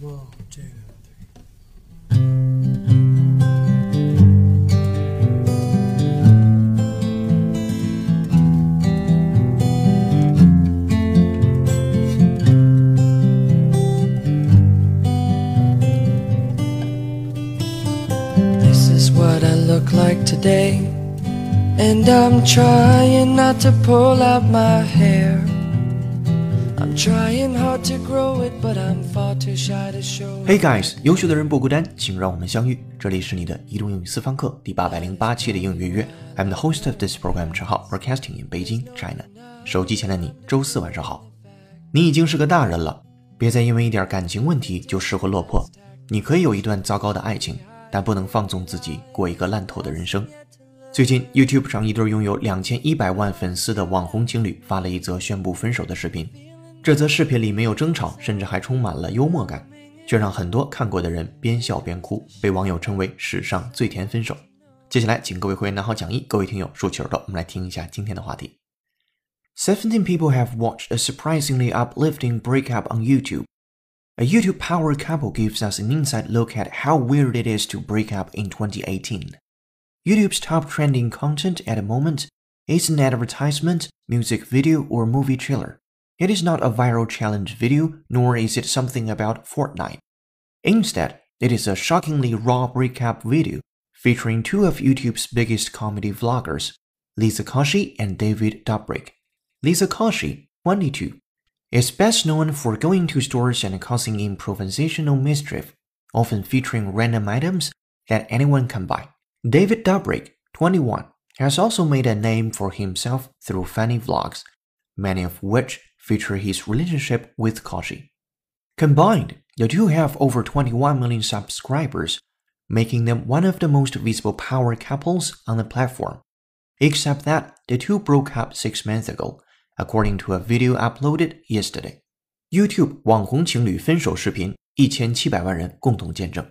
This is what I look like today And I'm trying not to pull out my hair. Hey guys，优秀的人不孤单，请让我们相遇。这里是你的移动英语私房课第八百零八期的英语约约。I'm the host of this program，陈浩，broadcasting in Beijing, China。手机前的你，周四晚上好。你已经是个大人了，别再因为一点感情问题就失魂落魄。你可以有一段糟糕的爱情，但不能放纵自己过一个烂透的人生。最近，YouTube 上一对拥有两千一百万粉丝的网红情侣发了一则宣布分手的视频。这则视频里没有争吵，甚至还充满了幽默感，却让很多看过的人边笑边哭，被网友称为史上最甜分手。接下来，请各位会员拿好讲义，各位听友竖起耳朵，我们来听一下今天的话题。Seventeen people have watched a surprisingly uplifting breakup on YouTube. A YouTube power couple gives us an inside look at how weird it is to break up in 2018. YouTube's top trending content at the moment is an advertisement, music video, or movie trailer. It is not a viral challenge video, nor is it something about Fortnite. Instead, it is a shockingly raw recap video featuring two of YouTube's biggest comedy vloggers, Lisa Koshy and David Dobrik. Lisa Koshy, 22, is best known for going to stores and causing improvisational mischief, often featuring random items that anyone can buy. David Dobrik, 21, has also made a name for himself through funny vlogs, many of which feature his relationship with Koshi. Combined, the two have over 21 million subscribers, making them one of the most visible power couples on the platform. Except that the two broke up six months ago, according to a video uploaded yesterday. YouTube 网红情侣分手视频，一千七百万人共同见证。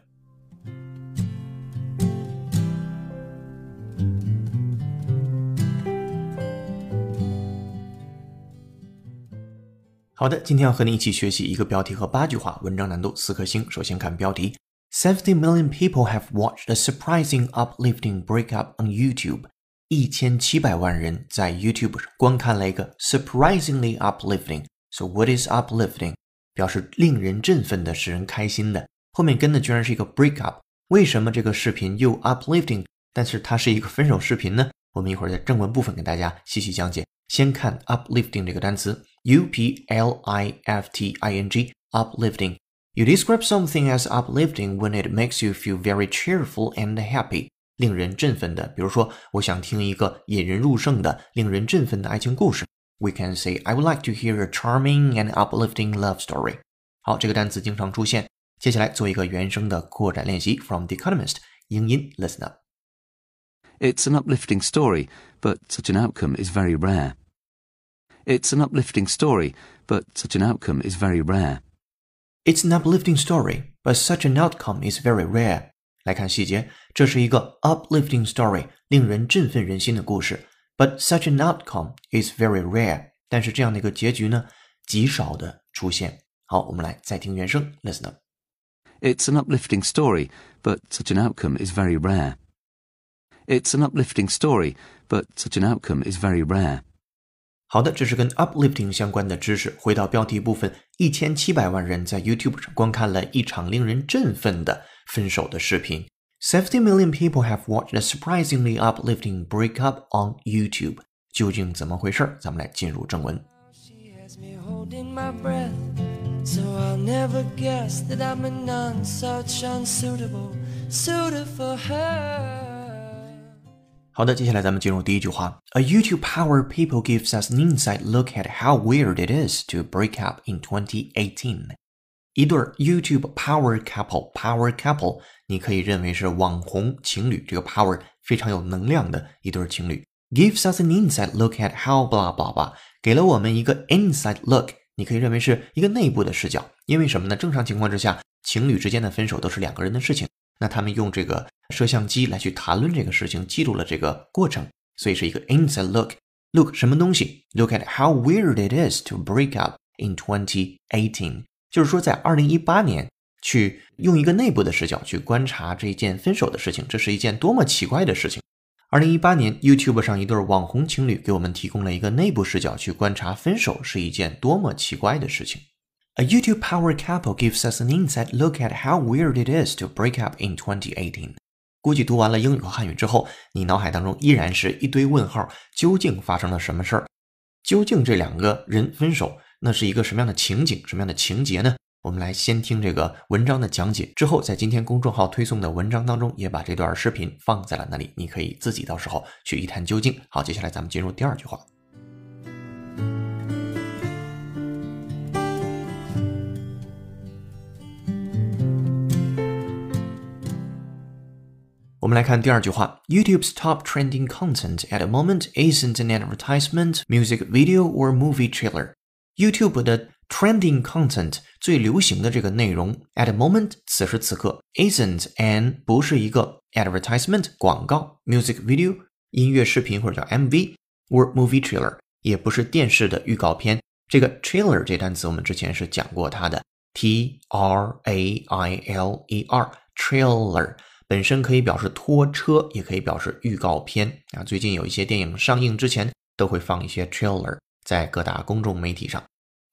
好的，今天要和你一起学习一个标题和八句话，文章难度四颗星。首先看标题：Seventy million people have watched a surprising, uplifting breakup on YouTube。一千七百万人在 YouTube 上观看了一个 surprisingly uplifting。So what is uplifting？表示令人振奋的，使人开心的。后面跟的居然是一个 breakup。为什么这个视频又 uplifting，但是它是一个分手视频呢？我们一会儿在正文部分给大家细细讲解。先看 uplifting 这个单词，u p l i f t i n g uplifting。You describe something as uplifting when it makes you feel very cheerful and happy，令人振奋的。比如说，我想听一个引人入胜的、令人振奋的爱情故事。We can say I would like to hear a charming and uplifting love story。好，这个单词经常出现。接下来做一个原声的扩展练习，from The Economist，英音，listen up。 It's an uplifting story, but such an outcome is very rare. It's an uplifting story, but such an outcome is very rare. It's an uplifting story, but such an outcome is very rare. 来看细节，这是一个 uplifting story，令人振奋人心的故事。But such an outcome is very rare. 但是这样的一个结局呢，极少的出现。好，我们来再听原声，listen up。 It's an uplifting story, but such an outcome is very rare. It's an uplifting story, but such an outcome is very rare. 好的，这是跟 uplifting 相关的知识。回到标题部分，一千七百万人在 YouTube 上观看了一场令人振奋的分手的视频。Seventy million people have watched a surprisingly uplifting breakup on YouTube。究竟怎么回事？咱们来进入正文。好的，接下来咱们进入第一句话。A YouTube power people gives us an inside look at how weird it is to break up in 2018. 一对儿 YouTube power couple，power couple，你可以认为是网红情侣，这个 power 非常有能量的一对儿情侣。Gives us an inside look at how blah blah blah，给了我们一个 inside look，你可以认为是一个内部的视角。因为什么呢？正常情况之下，情侣之间的分手都是两个人的事情， 那他们用这个摄像机来去谈论这个事情，记录了这个过程，所以是一个 inside look。Look 什么东西？Look at how weird it is to break up in 2018。就是说，在二零一八年去用一个内部的视角去观察这一件分手的事情，这是一件多么奇怪的事情。二零一八年，YouTube 上一对网红情侣给我们提供了一个内部视角去观察分手是一件多么奇怪的事情。A YouTube power couple gives us an inside look at how weird it is to break up in 2018。估计读完了英语和汉语之后，你脑海当中依然是一堆问号：究竟发生了什么事儿？究竟这两个人分手，那是一个什么样的情景、什么样的情节呢？我们来先听这个文章的讲解，之后在今天公众号推送的文章当中也把这段视频放在了那里，你可以自己到时候去一探究竟。好，接下来咱们进入第二句话。来看第二句话：YouTube's top trending content at the moment isn't an advertisement, music video, or movie trailer. YouTube 的 trending content 最流行的这个内容，at the moment 此时此刻 isn't an 不是一个 advertisement 广告，music video 音乐视频或者叫 MV，or movie trailer 也不是电视的预告片。这个 trailer 这单词我们之前是讲过它的，T R A I L E R trailer。 本身可以表示拖车，也可以表示预告片啊。最近有一些电影上映之前都会放一些 trailer 在各大公众媒体上。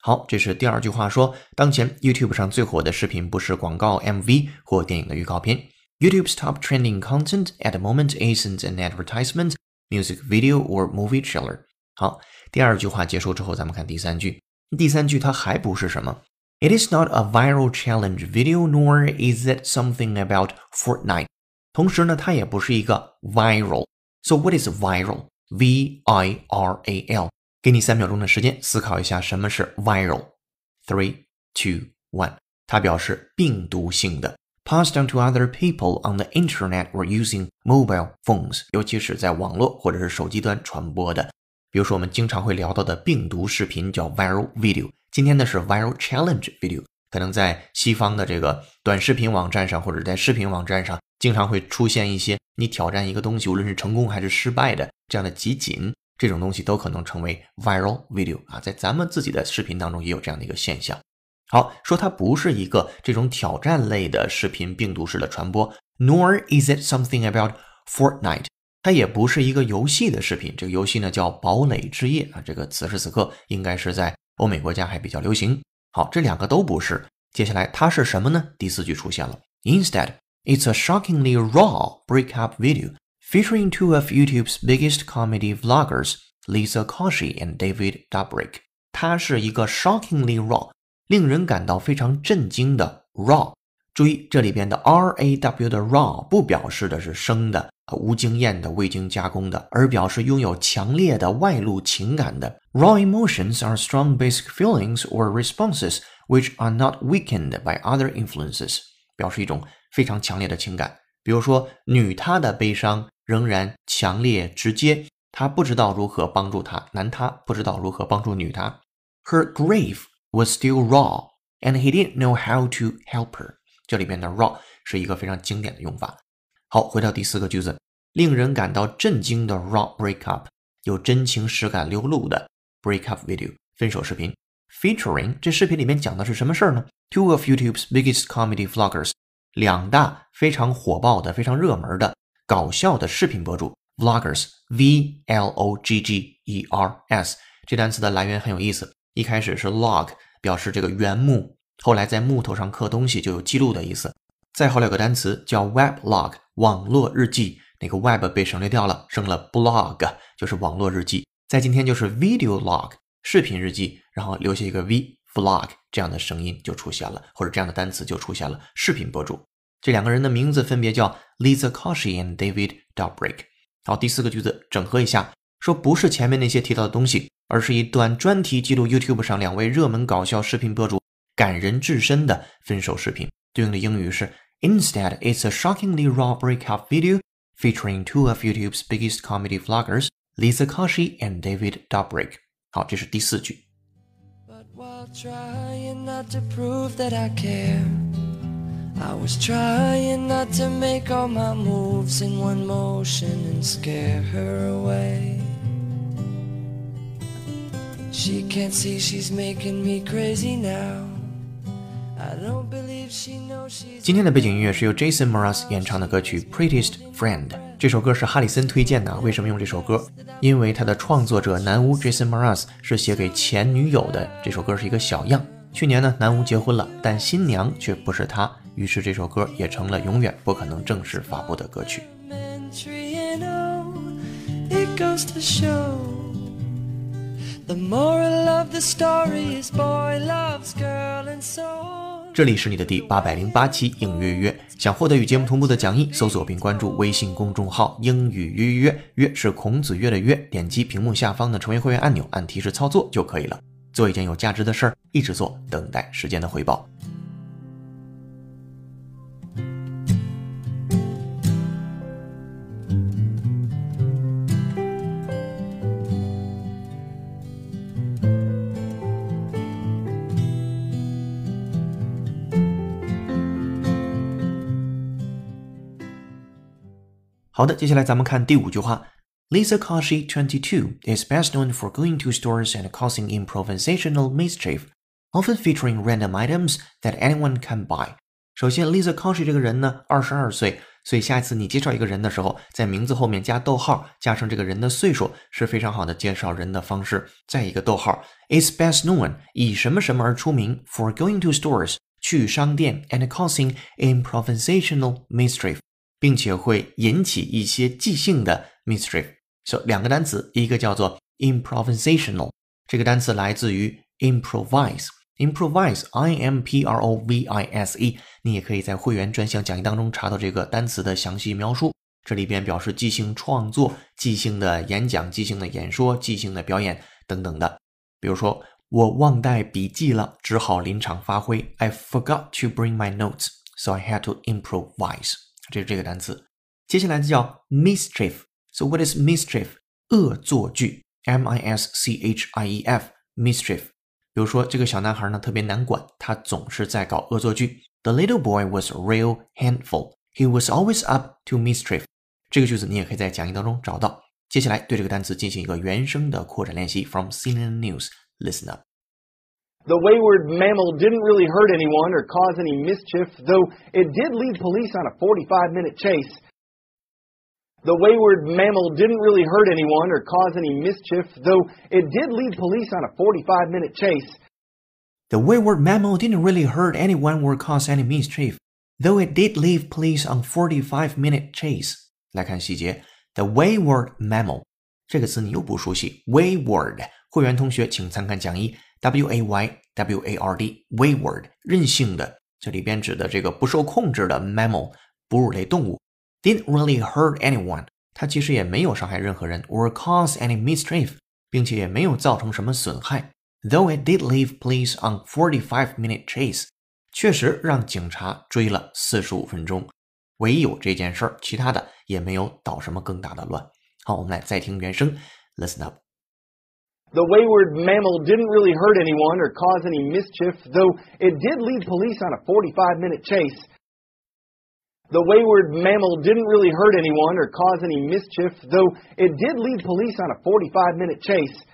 好，这是第二句话说，当前 YouTube 上最火的视频不是广告 MV 或电影的预告片。YouTube's top trending content at the moment isn't an advertisement, music video or movie trailer。好，第二句话结束之后，咱们看第三句。第三句它还不是什么。It is not a viral challenge video, nor is it something about Fortnite. 同时呢，它也不是一个 viral。So what is viral? V I R A L。给你三秒钟的时间思考一下什么是 viral。Three, two, one。它表示病毒性的，passed on to other people on the internet or using mobile phones，尤其是在网络或者是手机端传播的。比如说我们经常会聊到的病毒视频叫 viral video。 今天呢是 viral challenge video，可能在西方的这个短视频网站上，或者在视频网站上，经常会出现一些你挑战一个东西，无论是成功还是失败的这样的集锦，这种东西都可能成为 viral video 啊。在咱们自己的视频当中也有这样的一个现象。好，说它不是一个这种挑战类的视频病毒式的传播，nor is it something about Fortnite，它也不是一个游戏的视频。这个游戏呢叫堡垒之夜啊，这个此时此刻应该是在。欧美国家还比较流行。好，这两个都不是。接下来它是什么呢？第四句出现了。Instead, it's a shockingly raw breakup video featuring two of YouTube's biggest comedy vloggers, Lisa Koshy and David Dobrik。它是一个 shockingly raw，令人感到非常震惊的 raw。 注意这里边的 R A W 的 raw 不表示的是生的、无经验的、未经加工的，而表示拥有强烈的外露情感的。Raw emotions are strong basic feelings or responses which are not weakened by other influences，表示一种非常强烈的情感。比如说，女他的悲伤仍然强烈直接，他不知道如何帮助他；男他不知道如何帮助女他。Her grief was still raw, and he didn't know how to help her。 这里边的 raw 是一个非常经典的用法。好，回到第四个句子，令人感到震惊的 raw breakup，有真情实感流露的。Breakup video 分手视频，featuring 这视频里面讲的是什么事儿呢？Two of YouTube's biggest comedy vloggers，两大非常火爆的、非常热门的搞笑的视频博主，vloggers，v l o g g e r s 这单词的来源很有意思，一开始是 log 表示这个原木，后来在木头上刻东西就有记录的意思，再后来有个单词叫 weblog 网络日记，那个 web 被省略掉了，剩了 blog 就是网络日记。在今天就是 video log 视频日记，然后留下一个 v vlog 这样的声音就出现了，或者这样的单词就出现了。视频博主这两个人的名字分别叫 Lisa Koshy and David Dobrik。好，第四个句子整合一下，说不是前面那些提到的东西，而是一段专题记录 YouTube 上两位热门搞笑视频博主感人至深的分手视频。对应的英语是 Instead, it's a shockingly raw breakup video featuring two of YouTube's biggest comedy vloggers. Lisa Koshy and David Dobrik。好，这是第四句。But while trying not to prove that I care, I was trying not to make all my moves in one motion and scare her away. She can't see she's making me crazy now. I don't believe 今天的背景音乐是由 Jason Mraz 演唱的歌曲《Prettiest Friend》。这首歌是哈里森推荐的。为什么用这首歌？因为他的创作者南巫 Jason Mraz 是写给前女友的。这首歌是一个小样。去年呢，南巫结婚了，但新娘却不是他，于是这首歌也成了永远不可能正式发布的歌曲。The moral of the story is boy loves girl and so on. 这里是你的第八百零八期英语约约，想获得与节目同步的讲义，搜索并关注微信公众号“英语约约约”，约是孔子约的约，点击屏幕下方的成为会员按钮，按提示操作就可以了。做一件有价值的事儿，一直做，等待时间的回报。好的，接下来咱们看第五句话。Lisa Koshy, 22, is best known for going to stores and causing improvisational mischief, often featuring random items that anyone can buy. 首先，Lisa Koshy 这个人呢，二十二岁，所以下一次你介绍一个人的时候，在名字后面加逗号，加上这个人的岁数，是非常好的介绍人的方式。再一个逗号，is best known 以什么什么而出名，for going to stores 去商店，and causing improvisational mischief 并且会引起一些即兴的 mischief。so, 两个单词，一个叫做 improvisational，这个单词来自于 improvise。improvise，i m p r o v i s e，你也可以在会员专项讲义当中查到这个单词的详细描述。这里边表示即兴创作、即兴的演讲、即兴的演说、即兴的表演等等的。比如说，我忘带笔记了，只好临场发挥。I forgot to bring my notes, so I had to improvise。这是这个单词，接下来叫 mischief。So what is mischief？恶作剧，m i s c h i e f，mischief。比如说这个小男孩呢特别难管，他总是在搞恶作剧。The little boy was real handful. He was always up to mischief. 这个句子你也可以在讲义当中找到。接下来对这个单词进行一个原声的扩展练习。From CNN News, listen up. The wayward mammal didn't really hurt anyone or cause any mischief, though it did lead police on a 45 minute chase. The wayward mammal didn't really hurt anyone or cause any mischief, though it did lead police on a 45 minute chase. The wayward mammal didn't really hurt anyone or cause any mischief, though it did leave police on 45 minute chase. 来看细节，the wayward mammal 这个词你又不熟悉，wayward 会员同学请参看讲义。 W A Y W A R D wayward 任性的，这里边指的这个不受控制的 mammal 哺乳类动物，didn't really hurt anyone，它其实也没有伤害任何人，or cause any mischief，并且也没有造成什么损害。Though it did leave police on forty-five minute chase，确实让警察追了四十五分钟。唯有这件事儿，其他的也没有捣什么更大的乱。好，我们来再听原声，listen up。the wayward mammal didn't really hurt anyone or cause any mischief, though it did lead police on a 45 minute chase. The wayward mammal didn't really hurt anyone or cause any mischief, though it did lead police on a 45 minute chase.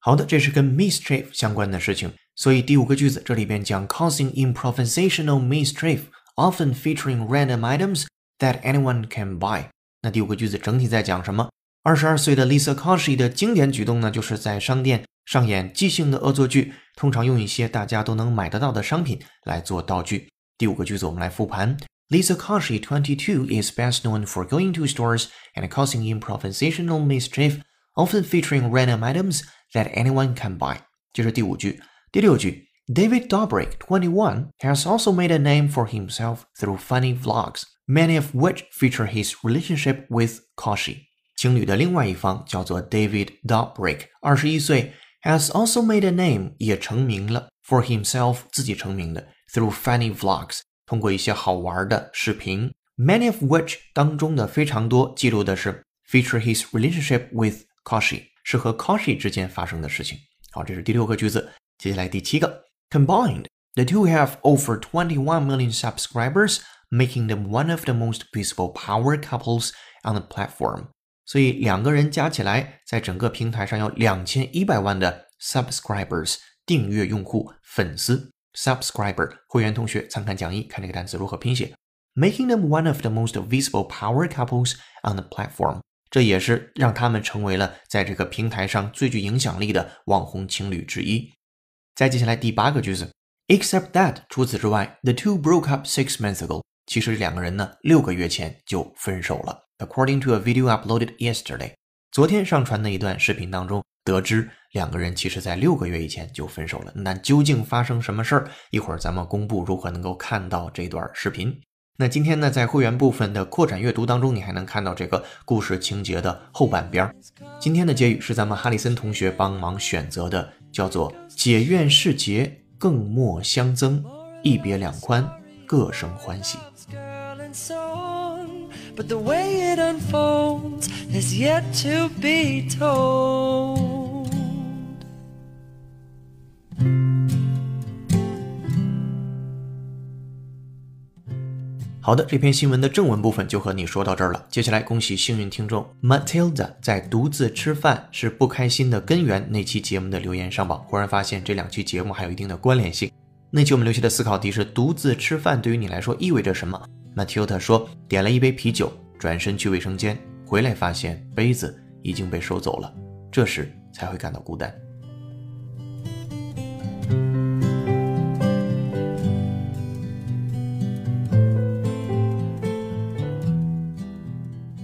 好的，这是跟 mischief 相关的事情，所以第五个句子这里边讲 causing improvisational mischief, often featuring random items that anyone can buy。那第五个句子整体在讲什么？ 二十二岁的 Lisa Koshy 的经典举动呢，就是在商店上演即兴的恶作剧，通常用一些大家都能买得到的商品来做道具。第五个句子我们来复盘：Lisa Koshy, twenty-two, is best known for going to stores and causing improvisational mischief, often featuring random items that anyone can buy。这是第五句。第六句：David Dobrik, twenty-one, has also made a name for himself through funny vlogs, many of which feature his relationship with Koshy。 情侣的另外一方叫做 David Dobrik，二十一岁，has also made a name，也成名了，for himself，自己成名的，through funny vlogs，通过一些好玩的视频，many of which 当中的非常多记录的是 feature his relationship with Koshi，是和 Koshi 之间发生的事情。好，这是第六个句子，接下来第七个，combined。The two have over 21 million subscribers, making them one of the most visible power couples on the platform. 所以两个人加起来，在整个平台上有两千一百万的 subscribers 订阅用户粉丝 subscriber 会员同学参看讲义，看这个单词如何拼写。Making them one of the most visible power couples on the platform，这也是让他们成为了在这个平台上最具影响力的网红情侣之一。再接下来第八个句子，Except that，除此之外，the two broke up six months ago。其实两个人呢，六个月前就分手了。According to a video uploaded yesterday，昨天上传的一段视频当中，得知两个人其实在六个月以前就分手了。那究竟发生什么事儿？一会儿咱们公布如何能够看到这段视频。那今天呢，在会员部分的扩展阅读当中，你还能看到这个故事情节的后半边儿。今天的结语是咱们哈里森同学帮忙选择的，叫做“解怨释结，更莫相增，一别两宽，各生欢喜”。But the way it unfolds is yet to be told. 好的，这篇新闻的正文部分就和你说到这儿了。接下来，恭喜幸运听众 Matilda 在独自吃饭是不开心的根源那期节目的留言上榜。忽然发现这两期节目还有一定的关联性。那期我们留下的思考题是：独自吃饭对于你来说意味着什么？Matilda 说：“点了一杯啤酒，转身去卫生间，回来发现杯子已经被收走了，这时才会感到孤单。”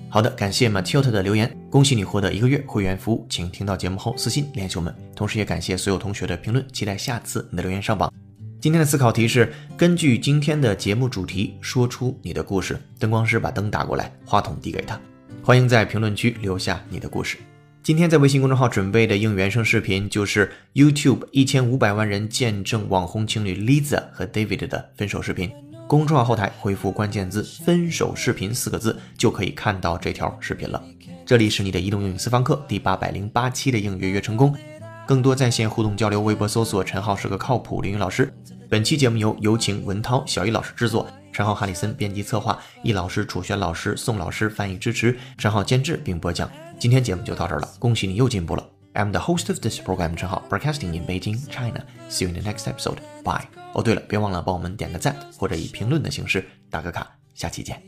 好的，感谢 Matilda 的留言，恭喜你获得一个月会员服务，请听到节目后私信联系我们。同时也感谢所有同学的评论，期待下次你的留言上榜。今天的思考题是根据今天的节目主题说出你的故事。灯光师把灯打过来，话筒递给他。欢迎在评论区留下你的故事。今天在微信公众号准备的应原声视频就是 YouTube 一千五百万人见证网红情侣 Lisa 和 David 的分手视频。公众号后台回复关键字“分手视频”四个字就可以看到这条视频了。这里是你的移动英语私房课第八百零八期的应约约成功。更多在线互动交流，微博搜索“陈浩是个靠谱英语老师”。本期节目由有请文涛、小易老师制作，陈浩、哈里森编辑策划，易老师、楚轩老师、宋老师翻译支持，陈浩监制并播讲。今天节目就到这儿了，恭喜你又进步了。I'm the host of this program，陈浩，broadcasting in Beijing, China. See you in the next episode. Bye. 哦，对了，别忘了帮我们点个赞，或者以评论的形式打个卡。下期见。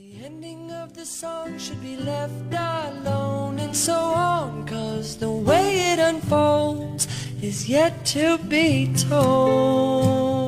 So on, cause the way it unfolds is yet to be told.